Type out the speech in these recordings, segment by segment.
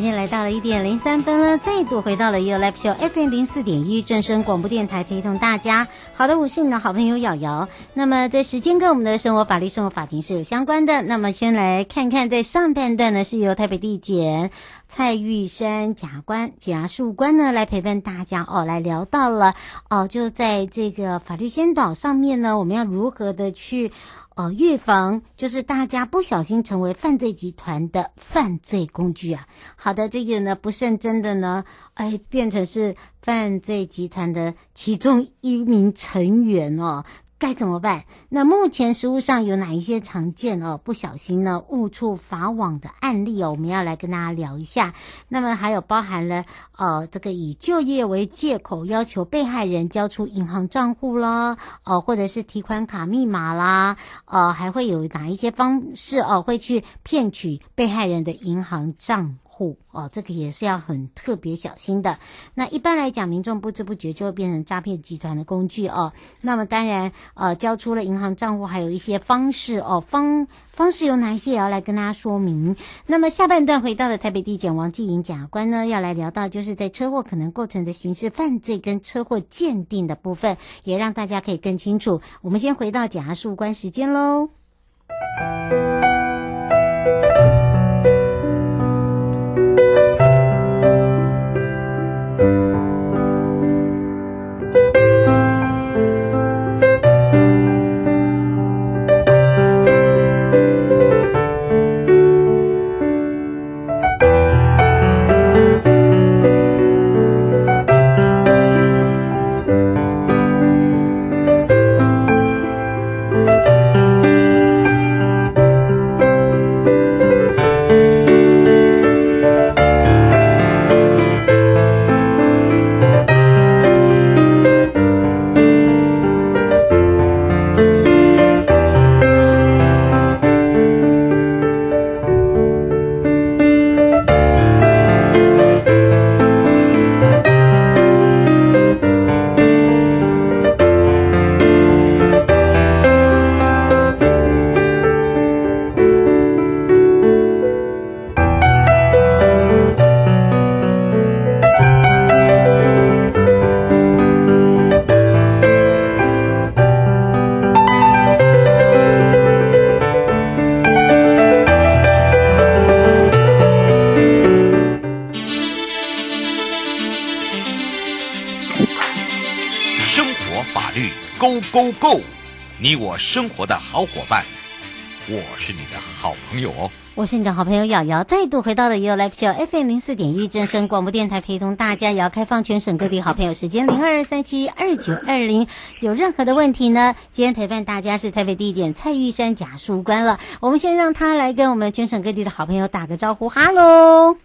今天来到了一点零三分了，再度回到了 You Live Show FM 零四点一正声广播电台，陪同大家。好的，我是你的好朋友瑶瑶。那么在时间跟我们的生活法律生活法庭是有相关的。那么先来看看，在上半段呢，是由台北地检蔡玉山检察官、检察事务官呢来陪伴大家哦，来聊到了哦，就在这个法律先导上面呢，我们要如何的去。哦，预防就是大家不小心成为犯罪集团的犯罪工具啊。好的，这个呢不慎真的呢，哎，变成是犯罪集团的其中一名成员哦。该怎么办？那目前实务上有哪一些常见哦，不小心呢误触法网的案例哦，我们要来跟大家聊一下。那么还有包含了呃，这个以就业为借口要求被害人交出银行账户啦，哦、呃，或者是提款卡密码啦，呃，还会有哪一些方式哦、会去骗取被害人的银行账户。哦，这个也是要很特别小心的。那一般来讲，民众不知不觉就会变成诈骗集团的工具哦。那么当然，呃，交出了银行账户，还有一些方式哦，方方式有哪一些也要来跟大家说明。那么下半段回到了台北地检王继颖检察官呢，要来聊到就是在车祸可能构成的刑事犯罪跟车祸鉴定的部分，也让大家可以更清楚。我们先回到检察事务官时间喽。你我生活的好伙伴，我是你的好朋友哦。我是你的好朋友瑶瑶，再度回到了 You Live Show FM 零四点一正声广播电台，陪同大家也要开放全省各地好朋友时间零二三七二九二零，有任何的问题呢？今天陪伴大家是台北地检蔡玉山假书官了，我们先让他来跟我们全省各地的好朋友打个招呼，哈喽。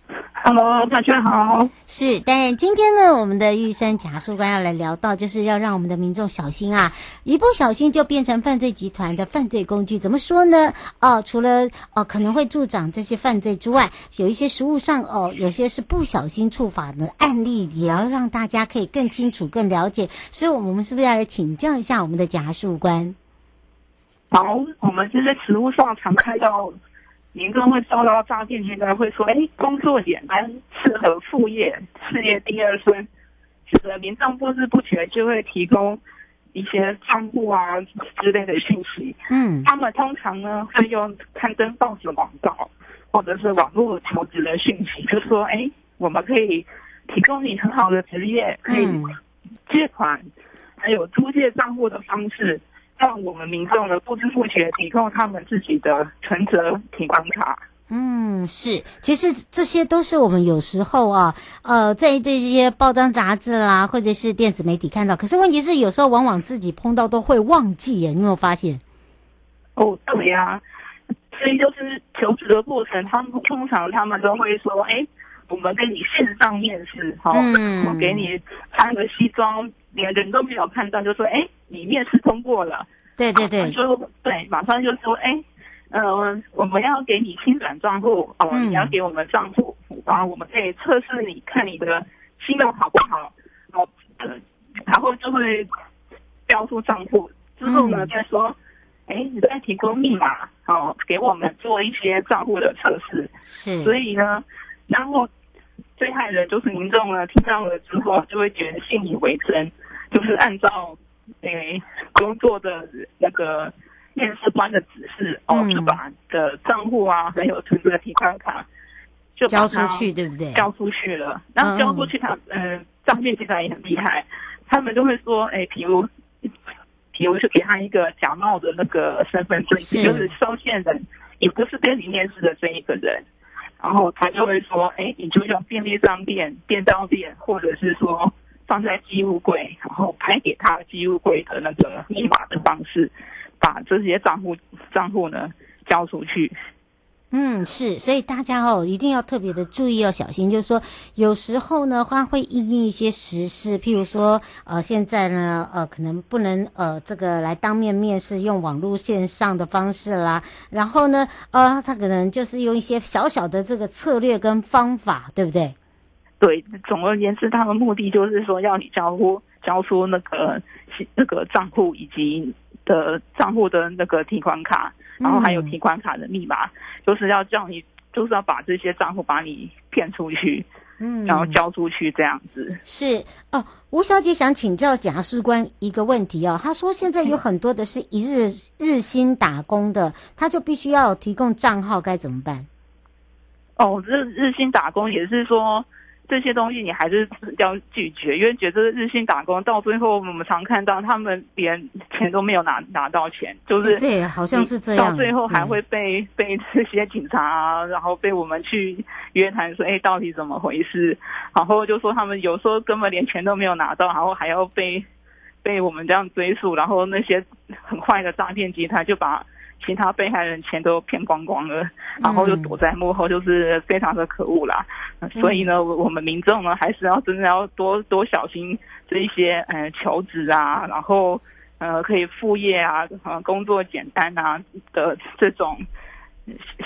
Hello，大家好。是，但今天呢，我们的玉山检察官要来聊到，就是要让我们的民众小心啊，一不小心就变成犯罪集团的犯罪工具。怎么说呢？哦，除了哦可能会助长这些犯罪之外，有一些实务上哦，有些是不小心触法的案例，也要让大家可以更清楚、更了解。所以，我们是不是要来请教一下我们的检察官？好，我们现在实务上常看到。民众会受到诈骗，现在会说：“哎，工作简单，适合副业，事业第二春。”使得民众不知不觉就会提供一些账户啊之类的信息。嗯，他们通常呢会用刊登报纸广告或者是网络求职的讯息，就说：“哎，我们可以提供你很好的职业，可以借款，还有租借账户的方式，让我们民众呢不知不觉提供他们自己的存折提款卡。嗯，是，其实这些都是我们有时候啊，呃，在这些报章杂志啦，或者是电子媒体看到。可是问题是，有时候往往自己碰到都会忘记耶，你有没有发现？哦，对呀、啊，所以就是求职的过程，他们通常他们都会说，哎，我们跟你线上面试，好、哦，嗯、我给你穿个西装，连人都没有看到，就说，哎，你面试通过了。对对对，就对，马上就说，哎。呃，我们要给你清转账户哦，你要给我们账户，然后我们可以测试你看你的信用好不好，然后然后就会标出账户，之后呢再说，哎，你再提供密码，哦，给我们做一些账户的测试。是，所以呢，然后最害人就是民众呢听到了之后就会觉得信以为真，就是按照诶工作的那个。面试官的指示哦，就把的账户啊，还有存折提款卡，就交出去，对不对？交出去了，然后交出去他，他嗯，诈骗集团也很厉害，他们就会说，哎，比如，比如就给他一个假冒的那个身份证，是。就是收件人也不是跟你面试的这一个人，然后他就会说，哎，你就用便利商店、便当店，或者是说放在寄物柜，然后拍给他寄物柜的那个密码的方式。把这些账户账户呢交出去，嗯，是，所以大家哦一定要特别的注意，要小心。就是说，有时候呢，它会因应一些时事，譬如说，呃，现在呢，呃，可能不能呃这个来当面面试，用网络线上的方式啦。然后呢，呃，他可能就是用一些小小的这个策略跟方法，对不对？对，总而言之，他的目的就是说要你交出交出那个那个账户以及。的账户的那个提款卡，然后还有提款卡的密码，嗯、就是要叫你，就是要把这些账户把你骗出去，嗯，然后交出去这样子。是哦，吴小姐想请教检察事官一个问题哦，她说现在有很多的是一日日薪打工的，他就必须要提供账号，该怎么办？哦，日日薪打工也是说。这些东西你还是要拒绝，因为觉得日薪打工到最后，我们常看到他们连钱都没有拿拿到钱，就是这好像是这样，到最后还会被被这些警察啊，然后被我们去约谈说，哎，到底怎么回事？然后就说他们有时候根本连钱都没有拿到，然后还要被被我们这样追溯，然后那些很坏的诈骗集团就把。其他被害人钱都骗光光了，然后就躲在幕后，就是非常的可恶啦。嗯、所以呢，我们民众呢，还是要真的要多多小心这一些呃求职啊，然后呃可以副业啊，呃工作简单啊的这种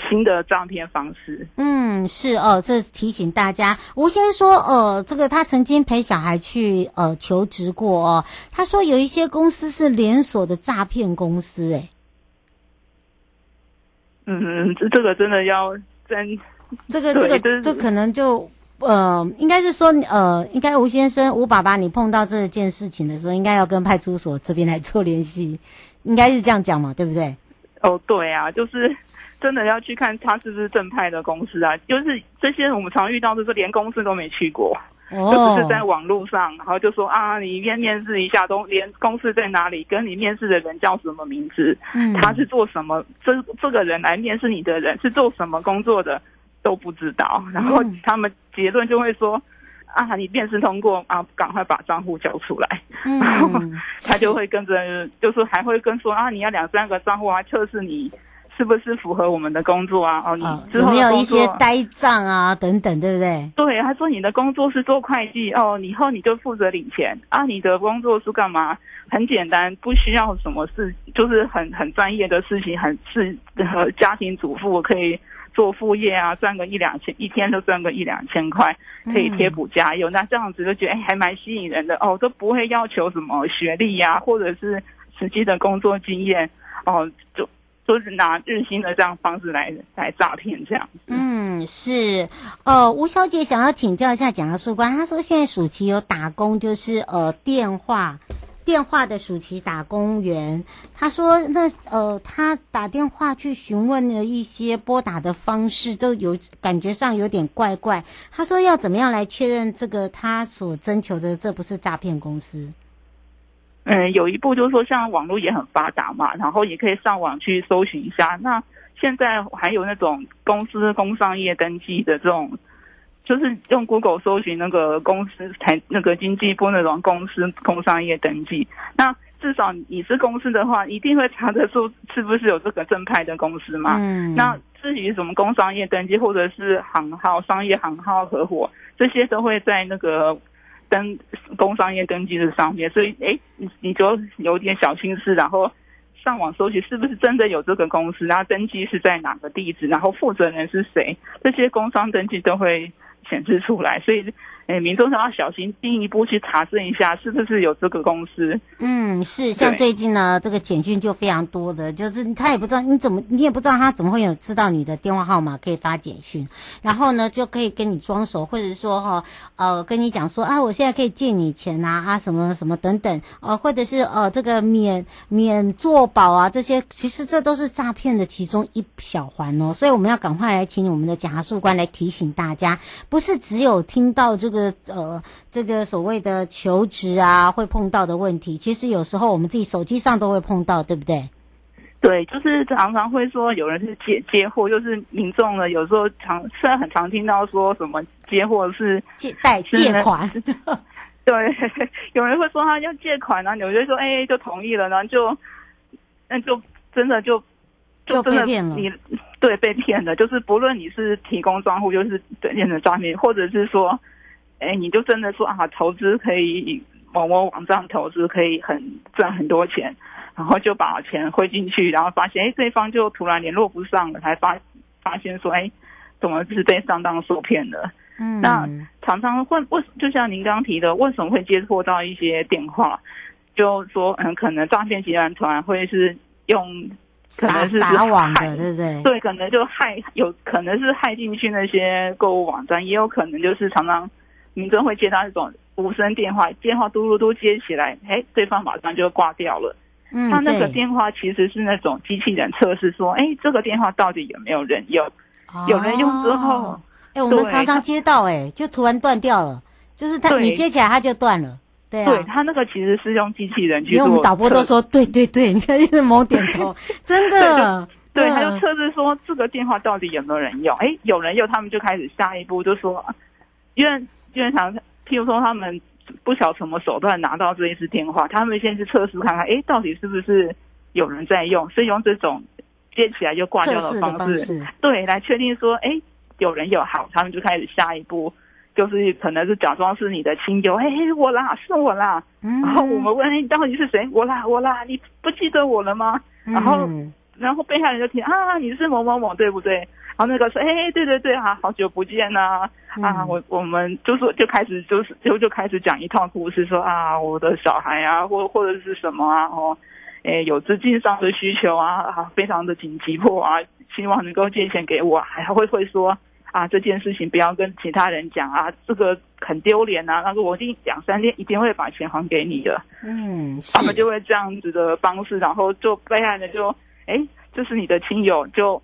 新的诈骗方式。嗯，是哦，这提醒大家。吴先生说，呃，这个他曾经陪小孩去呃求职过哦，他说有一些公司是连锁的诈骗公司，诶。嗯，这这个真的要真，这个这个这可能就呃，应该是说呃，应该吴先生吴爸爸，你碰到这件事情的时候，应该要跟派出所这边来做联系，应该是这样讲嘛，对不对？哦，对啊，就是真的要去看他是不是正派的公司啊，就是这些我们常遇到，就是连公司都没去过。Oh. 就只是在网络上，然后就说啊，你先面试一下，都连公司在哪里，跟你面试的人叫什么名字，嗯，他是做什么，这这个人来面试你的人是做什么工作的都不知道，然后他们结论就会说啊，你面试通过啊，赶快把账户交出来，嗯，然 后他就会跟着，就是还会跟说啊，你要两三个账户啊，测试你。是不是符合我们的工作啊？哦，你之后有没有一些呆账啊？等等，对不对？对，他说你的工作是做会计哦，以后你就负责领钱啊。你的工作是干嘛？很简单，不需要什么事，就是很很专业的事情，很是和家庭主妇可以做副业啊，赚个一两千，一天都赚个一两千块，可以贴补家用。嗯、那这样子就觉得哎，还蛮吸引人的哦，都不会要求什么学历呀、啊，或者是实际的工作经验哦，就。都是拿日薪的这样方式来来诈骗这样。嗯，是。呃，吴小姐想要请教一下检察官，她说现在暑期有打工，就是呃电话电话的暑期打工员，他说那呃，他打电话去询问了一些拨打的方式，都有感觉上有点怪怪。他说要怎么样来确认这个他所征求的这不是诈骗公司？嗯，有一步就是说，像网络也很发达嘛，然后也可以上网去搜寻一下。那现在还有那种公司工商业登记的这种。就是用 Google 搜寻那个公司台那个经济部那种公司工商业登记，那至少你是公司的话，一定会查得出是不是有这个正派的公司嘛。嗯。那至于什么工商业登记或者是行号、商业行号合伙，这些都会在那个登工商业登记的上面。所以，哎，你你就有点小心思，然后上网搜去是不是真的有这个公司，然后登记是在哪个地址，然后负责人是谁，这些工商登记都会。显示出来，所以，诶，民众都要小心，进一步去查证一下是不是有这个公司。嗯，是，像最近呢，这个简讯就非常多的，就是他也不知道你怎么，你也不知道他怎么会有知道你的电话号码可以发简讯，然后呢，就可以跟你装熟，或者说哈，呃，跟你讲说啊，我现在可以借你钱啊，啊，什么什么等等，呃，或者是呃，这个免免做保啊，这些其实这都是诈骗的其中一小环哦，所以我们要赶快来请我们的检察官来提醒大家，不是只有听到这个呃，这个所谓的求职啊，会碰到的问题，其实有时候我们自己手机上都会碰到，对不对？对，就是常常会说有人是接接货，就是民众呢，有时候常虽然很常听到说什么接货是借贷借款，对，有人会说他要借款呢，有人说哎就同意了，然后就那就真的就。就真的你 对被骗了，就是不论你是提供账户，就是对面的诈骗，或者是说，哎，你就真的说啊，投资可以某某网站投资可以很赚很多钱，然后就把钱汇进去，然后发现哎，对方就突然联络不上了，才发发现说哎，怎么是被上当受骗了？嗯，那常常会为就像您刚刚提的，为什么会接获到一些电话，就说嗯，可能诈骗集团团会是用。可能是撒网的，对不对？对，可能就害，有可能是害进去那些购物网站，也有可能就是常常民众会接到那种无声电话，电话嘟嘟嘟接起来，哎，对方马上就挂掉了。嗯，他那个电话其实是那种机器人测试，说，哎，这个电话到底有没有人用？哦、有人用之后，哎，我们常常接到，哎，就突然断掉了，就是他你接起来他就断了。对，啊、对他那个其实是用机器人去做，因为我们导播都说对对对，你看一直猛点头，真的，对，对他就测试说这个电话到底有没有人用，哎，有人用，他们就开始下一步就说，因为因为常譬如说他们不晓什么手段拿到这一支电话，他们先去测试看看，哎，到底是不是有人在用，所以用这种接起来就挂掉的方式，方式对，来确定说，哎，有人有好，他们就开始下一步。就是可能是假装是你的亲友，哎，我啦，是我啦。嗯、然后我们问你到底是谁？我啦，我啦，你不记得我了吗？嗯、然后，然后被害人就提啊，你是某某某，对不对？然后那个说，哎，对对对啊，好久不见呐、啊，嗯、啊，我我们就是就开始就是就就开始讲一套故事，说啊，我的小孩啊，或或者是什么啊，哦，哎，有资金上的需求啊，啊，非常的紧急迫啊，希望能够借钱给我，还会会说。啊，这件事情不要跟其他人讲啊，这个很丢脸啊。那个我一定两三天一定会把钱还给你的。嗯，他们就会这样子的方式，然后就被害人就，哎，就是你的亲友，就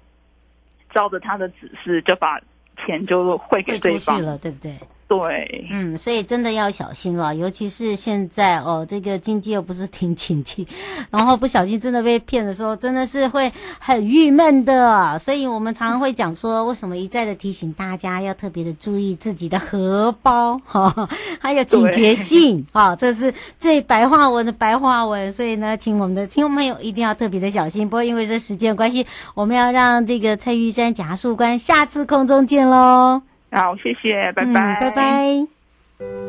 照着他的指示就把钱就汇给对方了，对不对？对，嗯，所以真的要小心了，尤其是现在哦，这个经济又不是挺景气，然后不小心真的被骗的时候，真的是会很郁闷的。所以我们常常会讲说，为什么一再的提醒大家要特别的注意自己的荷包哈、哦，还有警觉性啊、这是最白话文的白话文。所以呢，请我们的听众朋友一定要特别的小心。不过因为这时间关系，我们要让这个蔡玉珊检察事务官下次空中见喽。好，谢谢，拜拜，嗯，拜拜。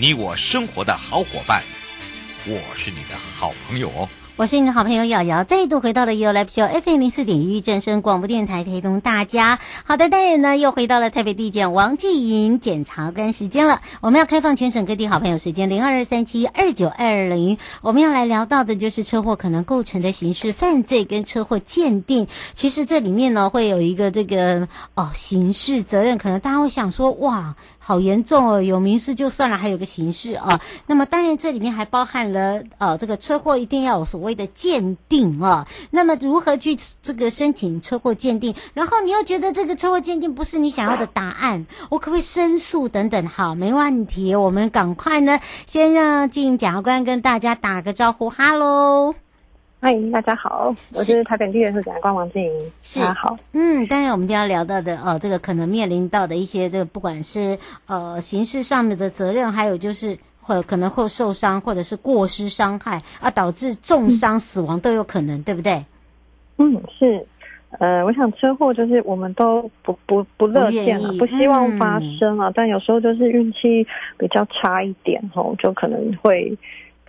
你我生活的好伙伴，我是你的好朋友哦。我是你的好朋友瑶瑶，再度回到了 You Live Show FM 零四点一正声广播电台，陪同大家。好的，当然呢，又回到了台北地检王继营检察官时间了。我们要开放全省各地好朋友时间零二二三七二九二零。我们要来聊到的就是车祸可能构成的刑事犯罪跟车祸鉴定。其实这里面呢，会有一个这个哦刑事责任，可能大家会想说哇。好严重哦！有民事就算了，还有个刑事啊。那么当然，这里面还包含了呃，这个车祸一定要有所谓的鉴定啊。那么如何去这个申请车祸鉴定？然后你又觉得这个车祸鉴定不是你想要的答案，我可不可以申诉等等？好，没问题，我们赶快呢，先让继营检察官跟大家打个招呼，哈喽。欢迎大家好，我是台北地检署检察官王静怡。是，大家好。嗯，当然我们今天要聊到的，呃，这个可能面临到的一些，这个不管是呃刑事上面的责任，还有就是会可能会受伤，或者是过失伤害啊，导致重伤死亡都有可能，嗯、对不对？嗯，是。呃，我想车祸就是我们都不不不乐见了，不希望发生啊，嗯、但有时候就是运气比较差一点吼，就可能会。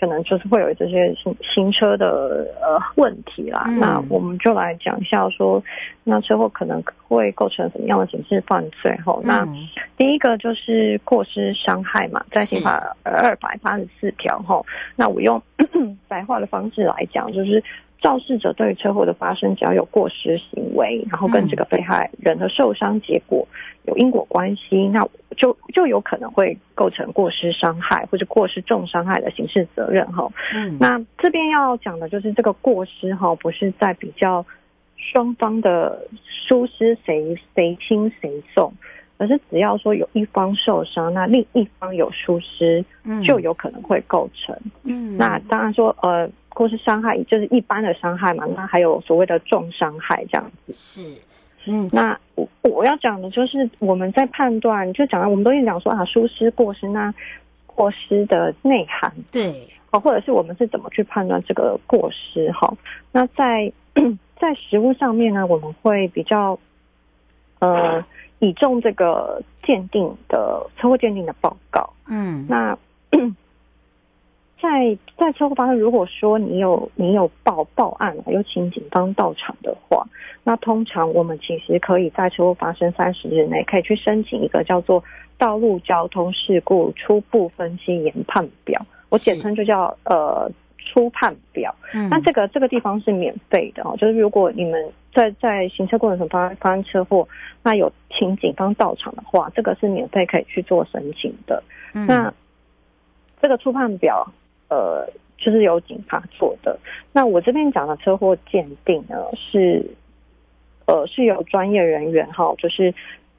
可能就是会有这些行行车的呃问题啦，嗯、那我们就来讲一下说，那车祸可能会构成什么样的刑事犯罪？吼、嗯，那第一个就是过失伤害嘛，在刑法二百八十四条吼，那我用 白话的方式来讲，就是。肇事者对于车祸的发生，只要有过失行为，然后跟这个被害人的受伤结果有因果关系，那就就有可能会构成过失伤害或者过失重伤害的刑事责任哈。嗯，那这边要讲的就是这个过失哈，不是在比较双方的疏失谁谁轻谁重，而是只要说有一方受伤，那另一方有疏失，就有可能会构成。嗯，那当然说呃。过失伤害就是一般的伤害嘛，那还有所谓的重伤害这样子。是，嗯，那我我要讲的就是我们在判断，就讲到我们都一直讲说啊，疏失过失，那过失的内涵，对，哦，或者是我们是怎么去判断这个过失哈？那在 在实物上面呢，我们会比较呃倚重这个鉴定的车祸鉴定的报告，嗯，那。在在车祸发生，如果说你有你有报报案了，有请警方到场的话，那通常我们其实可以在车祸发生三十日内，可以去申请一个叫做道路交通事故初步分析研判表，我简称就叫呃初判表。嗯，那这个这个地方是免费的哦，就是如果你们在在行车过程中发发生车祸，那有请警方到场的话，这个是免费可以去做申请的。嗯，那这个初判表。呃，就是由警察做的。那我这边讲的车祸鉴定呢，是呃是由专业人员哈，就是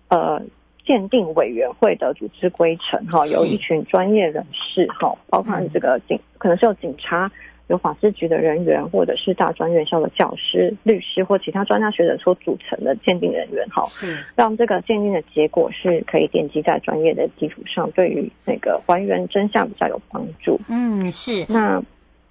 呃鉴定委员会的组织规程哈，有一群专业人士哈，包括这个警，可能是有警察。有法制局的人员，或者是大专院校的教师、律师或其他专家学者所组成的鉴定人员，哈，是让这个鉴定的结果是可以奠基在专业的基础上，对于那个还原真相比较有帮助。嗯，是。那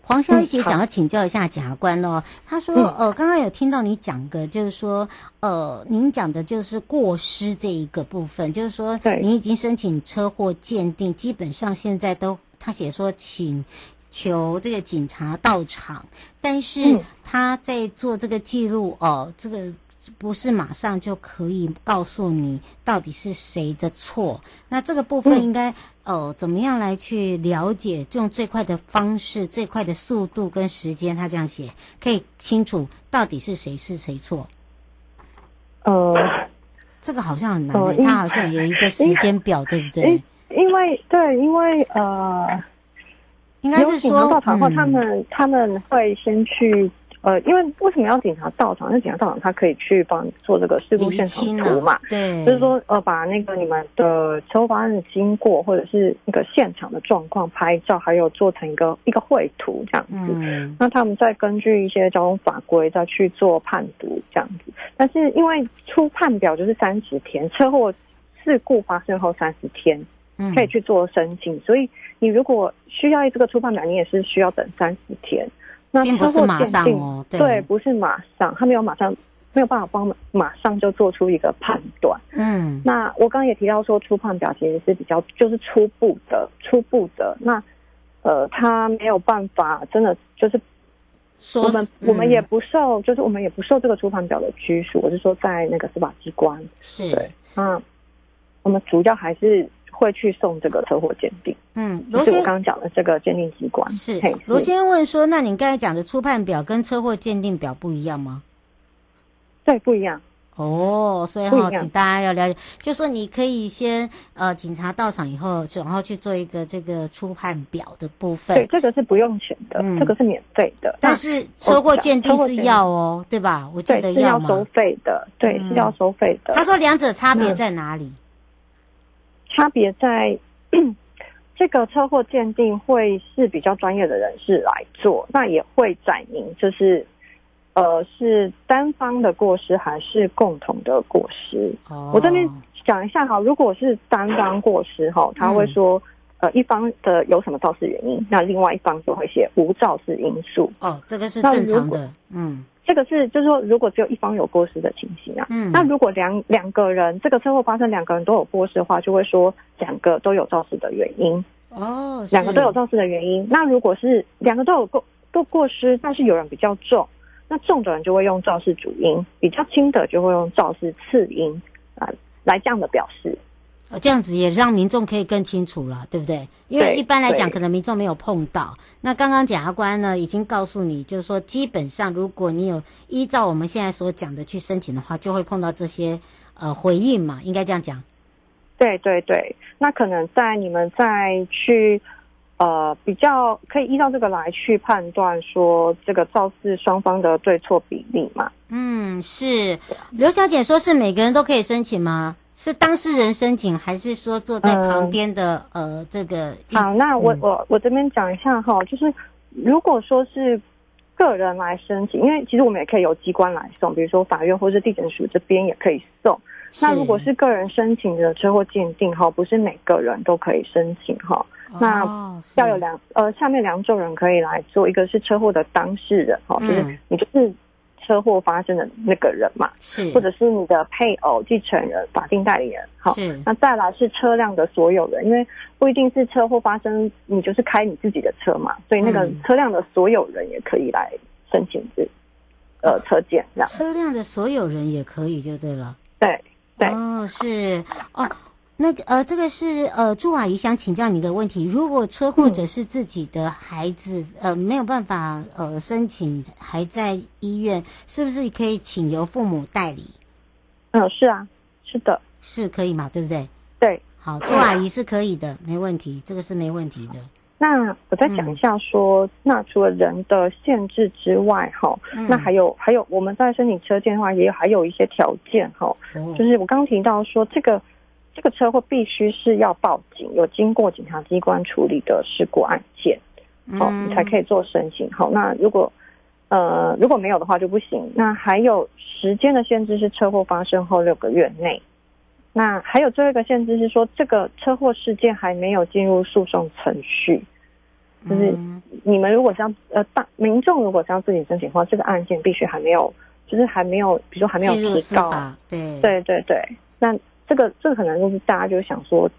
黄小姐想要请教一下检察官哦，他说，呃，刚刚有听到你讲的，就是说，呃，您讲的就是过失这一个部分，就是说，对，你已经申请车祸鉴定，基本上现在都他写说请。求这个警察到场，但是他在做这个记录哦，这个不是马上就可以告诉你到底是谁的错。那这个部分应该哦，怎么样来去了解？用最快的方式、最快的速度跟时间，他这样写可以清楚到底是谁是谁错。呃，这个好像很难，呃，他好像有一个时间表，对不对？因为对，因为呃。应该是说，到场后，他们他们会先去呃，因为为什么要警察到场？因为警察到场，他可以去帮你做这个事故现场图嘛。对，就是说呃，把那个你们的车祸发生的经过，或者是那个现场的状况拍照，还有做成一个一个绘图这样子。嗯。那他们再根据一些交通法规再去做判读这样子。但是因为出判表就是三十天，车祸事故发生后三十天可以去做申请，所以。你如果需要这个初判表，你也是需要等三十天。那不是马上，哦、对，对，不是马上，他没有马上没有办法帮马上就做出一个判断。嗯，那我刚刚也提到说，初判表其实是比较就是初步的，初步的。那呃，他没有办法，真的就是我们、嗯、我们也不受，就是我们也不受这个初判表的拘束。我是说，在那个司法机关是对，嗯，我们主要还是会去送这个车祸鉴定。嗯，就是我刚刚讲的这个鉴定机关是。罗先生问说，那你刚才讲的初判表跟车祸鉴定表不一样吗？对，不一样哦，所以哈，请大家要了解，就说你可以先呃，警察到场以后，然后去做一个这个初判表的部分。对，这个是不用钱的，嗯、这个是免费的。但是车祸鉴定是要哦，对吧？我记得要收费的，对，是要收费的。他说两者差别在哪里？差别在 这个车祸鉴定会是比较专业的人士来做，那也会载明就是。呃，是单方的过失还是共同的过失？Oh. 我这边讲一下哈，如果是单方过失哈，他会说，呃，一方的有什么肇事原因，那另外一方就会写无肇事因素。哦，这个是正常的。嗯，这个是就是说，如果只有一方有过失的情形啊，嗯，那如果两两个人这个车祸发生，两个人都有过失的话，就会说两个都有肇事的原因。哦，两个都有肇事的原因。那如果是两个都有过都过失，但是有人比较重。那重的人就会用肇事主因，比较轻的就会用肇事次因啊、呃、来这样的表示。呃，这样子也让民众可以更清楚了，对不对？因为一般来讲，可能民众没有碰到。那刚刚检察官呢已经告诉你，就是说，基本上如果你有依照我们现在所讲的去申请的话，就会碰到这些呃回应嘛，应该这样讲。对对对，那可能在你们再去。呃，比较可以依照这个来去判断说这个肇事双方的对错比例嘛？嗯，是。刘小姐说是每个人都可以申请吗？是当事人申请，还是说坐在旁边的、嗯、呃这个？好，那我我我这边讲一下哈，就是如果说是个人来申请，因为其实我们也可以由机关来送，比如说法院或者地检署这边也可以送。那如果是个人申请的车祸鉴定哈，不是每个人都可以申请哈。那要有两呃，下面两种人可以来做，一个是车祸的当事人哈，就是你就是车祸发生的那个人嘛，是，或者是你的配偶、继承人、法定代理人，好，那再来是车辆的所有人，因为不一定是车祸发生，你就是开你自己的车嘛，所以那个车辆的所有人也可以来申请这呃车检这样。车辆的所有人也可以就对了，对对。哦是。哦。那个呃，这个是呃，朱阿姨想请教你一个问题。如果车或者是自己的孩子，嗯、呃，没有办法呃申请，还在医院，是不是可以请由父母代理？嗯，是啊，是的，是可以嘛？对不对？对，好，朱阿姨是可以的，没问题，这个是没问题的。那我再讲一下说，那除了人的限制之外，哈、嗯，那还有还有我们在申请车件的话，也还有一些条件，哈、哦，就是我刚刚提到说这个。这个车祸必须是要报警，有经过警察机关处理的事故案件，好、嗯，你才可以做申请。好，那如果呃如果没有的话就不行。那还有时间的限制是车祸发生后六个月内。那还有最后一个限制是说，这个车祸事件还没有进入诉讼程序，就是你们如果这样呃大民众如果这样自己申请的话，这个案件必须还没有，就是还没有，比如说还没有提告，对对对对，那。这个这个可能就是大家就想说，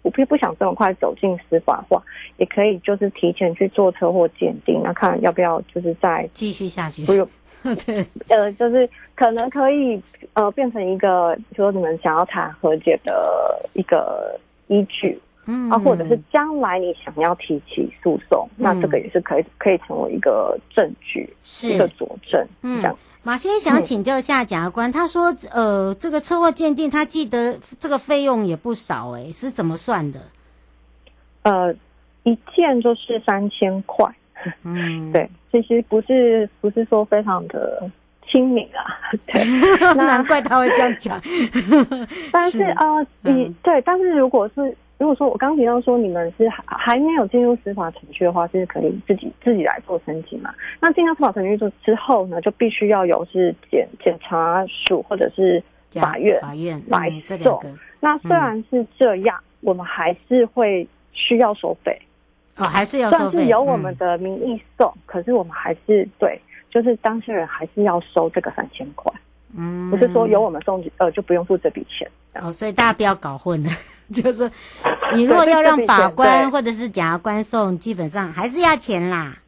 我并不想这么快走进司法化，也可以就是提前去做车祸鉴定，那看要不要就是再继续下去。不用，对，呃，就是可能可以呃变成一个，说你们想要谈和解的一个依据。嗯，啊，或者是将来你想要提起诉讼，嗯，那这个也是可以可以成为一个证据，是一个佐证。嗯，这样。马先生想请教一下检察官，嗯，他说，呃，这个车祸鉴定，他记得这个费用也不少，欸，哎，是怎么算的？呃，一件就是三千块。嗯，对，其实不是不是说非常的亲民啊。对，难怪他会这样讲。但是啊，呃，你，嗯，对，但是如果是。如果说我刚提到说你们是还还没有进入司法程序的话，是可以自己自己来做申请嘛。那进入司法程序之之后呢，就必须要有是检检察署或者是法院法院来送。那虽然是这样，嗯，我们还是会需要收费。哦，还是要收费。算是由我们的名义送，嗯，可是我们还是对，就是当事人还是要收这个三千块。嗯，不是说由我们送呃就不用付这笔钱。哦，所以大家不要搞混了，就是你如果要让法官或者是检察官送，基本上还是要钱啦。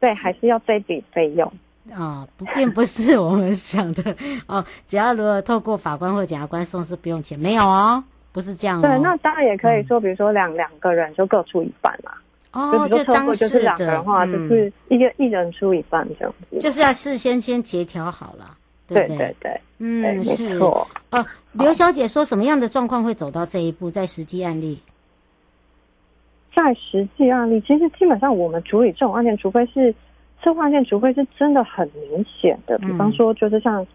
对，还是要这笔费用。哦，不，并不是我们想的哦。只要如果透过法官或检察官送是不用钱，没有哦，不是这样、哦。对，那当然也可以说，比如说两、嗯、两个人就各出一半嘛。哦，就当就是两个人的话，就是一个、嗯、一人出一半这样子。就是要事先先协调好了，对对？对对对，嗯，对是。哦，刘小姐说什么样的状况会走到这一步？在实际案例，在实际案例，其实基本上我们处理这种案件，除非是。车祸案件，除非是真的很明显的，比方说就是像，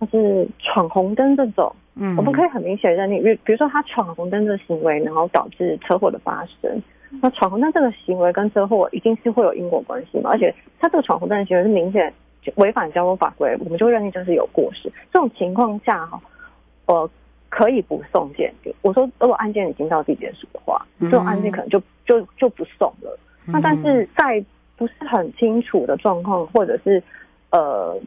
就是闯红灯这种，嗯，我们可以很明显认定，比比如说他闯红灯的行为，然后导致车祸的发生，那闯红灯这个行为跟车祸一定是会有因果关系嘛？而且他这个闯红灯的行为是明显违反交通法规，我们就认定就是有过失。这种情况下哈，呃，可以不送检。我说如果案件已经到地检署的话，这种案件可能就就就不送了。那但是在不是很清楚的状况，或者是呃，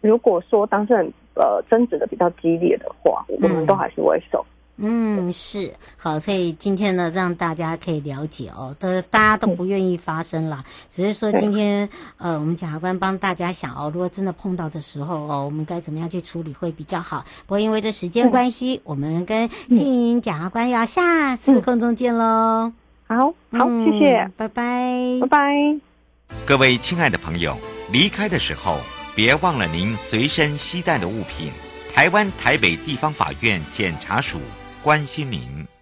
如果说当事人呃争执的比较激烈的话，嗯、我们都还是会送。嗯，是好，所以今天呢，让大家可以了解哦，都大家都不愿意发生啦，嗯、只是说今天呃，我们检察官帮大家想哦，如果真的碰到的时候哦，我们该怎么样去处理会比较好。不过因为这时间关系，嗯、我们跟静莹检察官要下次空中见喽。嗯好好，谢谢，嗯，拜拜，拜拜。各位亲爱的朋友，离开的时候别忘了您随身携带的物品。台湾台北地方法院检察署关心您。